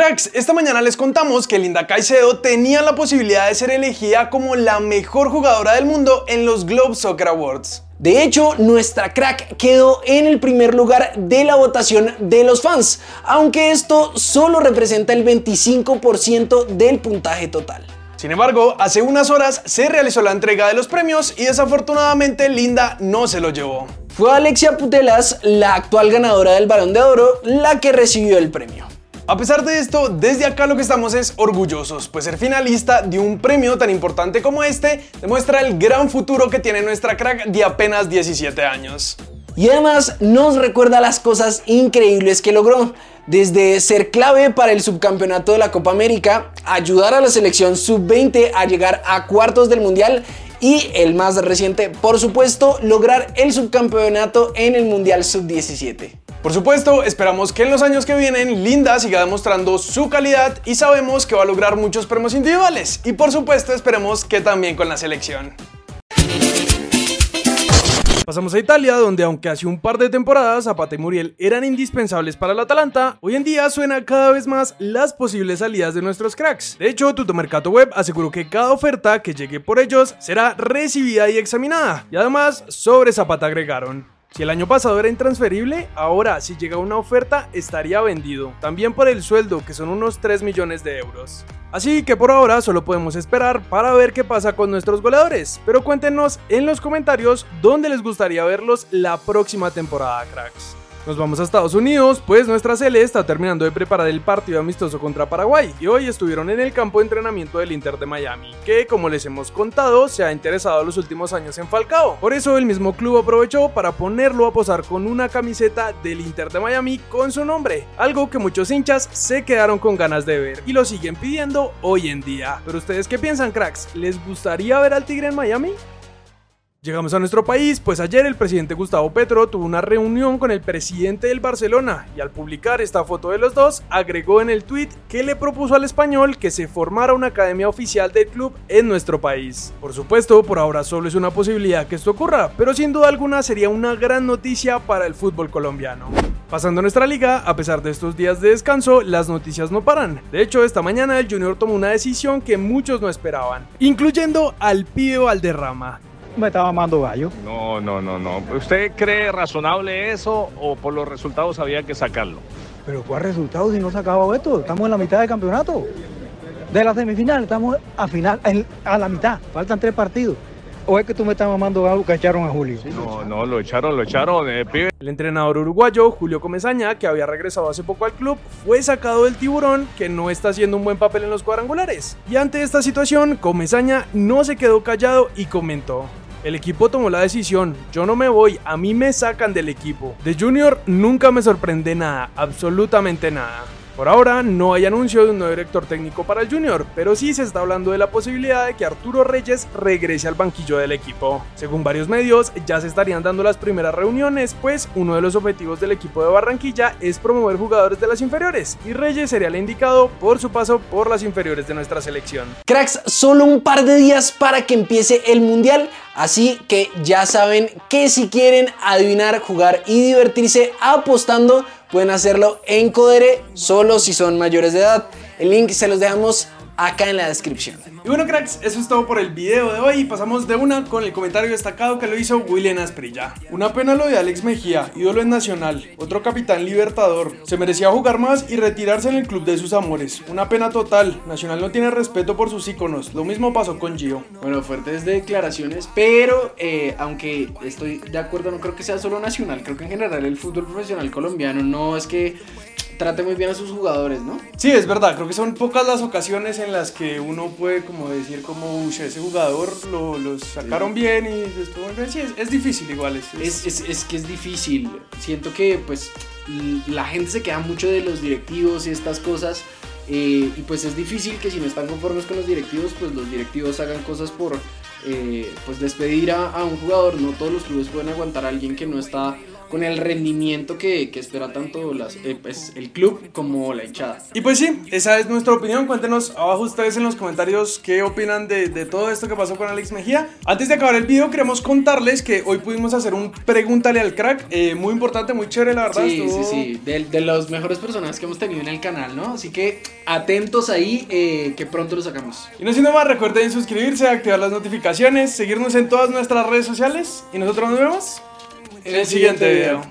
Cracks, esta mañana les contamos que Linda Caicedo tenía la posibilidad de ser elegida como la mejor jugadora del mundo en los Globe Soccer Awards. De hecho, nuestra crack quedó en el primer lugar de la votación de los fans, aunque esto solo representa el 25% del puntaje total. Sin embargo, hace unas horas se realizó la entrega de los premios y desafortunadamente Linda no se lo llevó. Fue Alexia Putelas, la actual ganadora del Balón de Oro, la que recibió el premio. A pesar de esto, desde acá lo que estamos es orgullosos, pues ser finalista de un premio tan importante como este demuestra el gran futuro que tiene nuestra crack de apenas 17 años. Y además nos recuerda las cosas increíbles que logró, desde ser clave para el subcampeonato de la Copa América, ayudar a la selección sub-20 a llegar a cuartos del Mundial y el más reciente, por supuesto, lograr el subcampeonato en el Mundial sub-17. Por supuesto, esperamos que en los años que vienen Linda siga demostrando su calidad y sabemos que va a lograr muchos premios individuales. Y por supuesto, esperemos que también con la selección. Pasamos a Italia, donde aunque hace un par de temporadas Zapata y Muriel eran indispensables para el Atalanta, hoy en día suena cada vez más las posibles salidas de nuestros cracks. De hecho, Tuto Mercato Web aseguró que cada oferta que llegue por ellos será recibida y examinada. Y además, sobre Zapata agregaron. Si el año pasado era intransferible, ahora si llega una oferta estaría vendido, también por el sueldo que son unos 3 millones de euros. Así que por ahora solo podemos esperar para ver qué pasa con nuestros goleadores, pero cuéntenos en los comentarios dónde les gustaría verlos la próxima temporada, cracks. Nos vamos a Estados Unidos, pues nuestra Cele está terminando de preparar el partido amistoso contra Paraguay y hoy estuvieron en el campo de entrenamiento del Inter de Miami, que como les hemos contado se ha interesado los últimos años en Falcao. Por eso el mismo club aprovechó para ponerlo a posar con una camiseta del Inter de Miami con su nombre, algo que muchos hinchas se quedaron con ganas de ver y lo siguen pidiendo hoy en día. Pero ustedes qué piensan cracks, ¿les gustaría ver al Tigre en Miami? Llegamos a nuestro país, pues ayer el presidente Gustavo Petro tuvo una reunión con el presidente del Barcelona y al publicar esta foto de los dos, agregó en el tweet que le propuso al español que se formara una academia oficial del club en nuestro país. Por supuesto, por ahora solo es una posibilidad que esto ocurra, pero sin duda alguna sería una gran noticia para el fútbol colombiano. Pasando a nuestra liga, a pesar de estos días de descanso, las noticias no paran. De hecho, esta mañana el Junior tomó una decisión que muchos no esperaban, incluyendo al pibe Valderrama me estaba mamando gallo. No, no, no, no. ¿Usted cree razonable eso o por los resultados había que sacarlo? Pero ¿cuál resultado si no sacaba esto? Estamos en la mitad del campeonato. De la semifinal estamos a final, a la mitad. Faltan tres partidos. ¿O es que tú me estás mamando gallo que echaron a Julio? No, no, lo echaron, lo echaron, eh, pibe. El entrenador uruguayo, Julio Comesaña, que había regresado hace poco al club, fue sacado del tiburón, que no está haciendo un buen papel en los cuadrangulares. Y ante esta situación, Comesaña no se quedó callado y comentó. El equipo tomó la decisión, yo no me voy, a mí me sacan del equipo. De Junior nunca me sorprende nada, absolutamente nada. Por ahora no hay anuncio de un nuevo director técnico para el Junior, pero sí se está hablando de la posibilidad de que Arturo Reyes regrese al banquillo del equipo. Según varios medios, ya se estarían dando las primeras reuniones, pues uno de los objetivos del equipo de Barranquilla es promover jugadores de las inferiores, y Reyes sería el indicado por su paso por las inferiores de nuestra selección. Cracks, solo un par de días para que empiece el Mundial, así que ya saben que si quieren adivinar, jugar y divertirse apostando, pueden hacerlo en Codere solo si son mayores de edad. El link se los dejamos acá en la descripción. Y bueno cracks, eso es todo por el video de hoy y pasamos de una con el comentario destacado que lo hizo William Asprilla. Una pena lo de Alex Mejía, ídolo en Nacional, otro capitán libertador. Se merecía jugar más y retirarse en el club de sus amores. Una pena total, Nacional no tiene respeto por sus íconos, lo mismo pasó con Gio. Bueno, fuertes declaraciones, pero eh, aunque estoy de acuerdo, no creo que sea solo Nacional, creo que en general el fútbol profesional colombiano no es que trate muy bien a sus jugadores, ¿no? Sí, es verdad, creo que son pocas las ocasiones en las que uno puede como decir como, ese jugador lo, sacaron bien y estuvo bien. Sí, es, difícil igual. Es, es, es, que es difícil. Siento que pues la gente se queda mucho de los directivos y estas cosas. Eh, y pues es difícil que si no están conformes con los directivos, pues los directivos hagan cosas por eh, pues despedir a, a un jugador. No todos los clubes pueden aguantar a alguien que no está con el rendimiento que, que espera tanto las, eh, pues, el club como la hinchada. Y pues sí, esa es nuestra opinión. Cuéntenos abajo ustedes en los comentarios qué opinan de, de todo esto que pasó con Alex Mejía. Antes de acabar el video, queremos contarles que hoy pudimos hacer un pregúntale al crack. eh, muy importante, muy chévere, la verdad. Sí, sí, estuvo- sí, de, de los mejores personajes que hemos tenido en el canal, ¿no? Así que atentos ahí, eh, que pronto lo sacamos. Y no siendo más, recuerden suscribirse, activar las notificaciones, seguirnos en todas nuestras redes sociales. Y nosotros nos vemos en el siguiente video.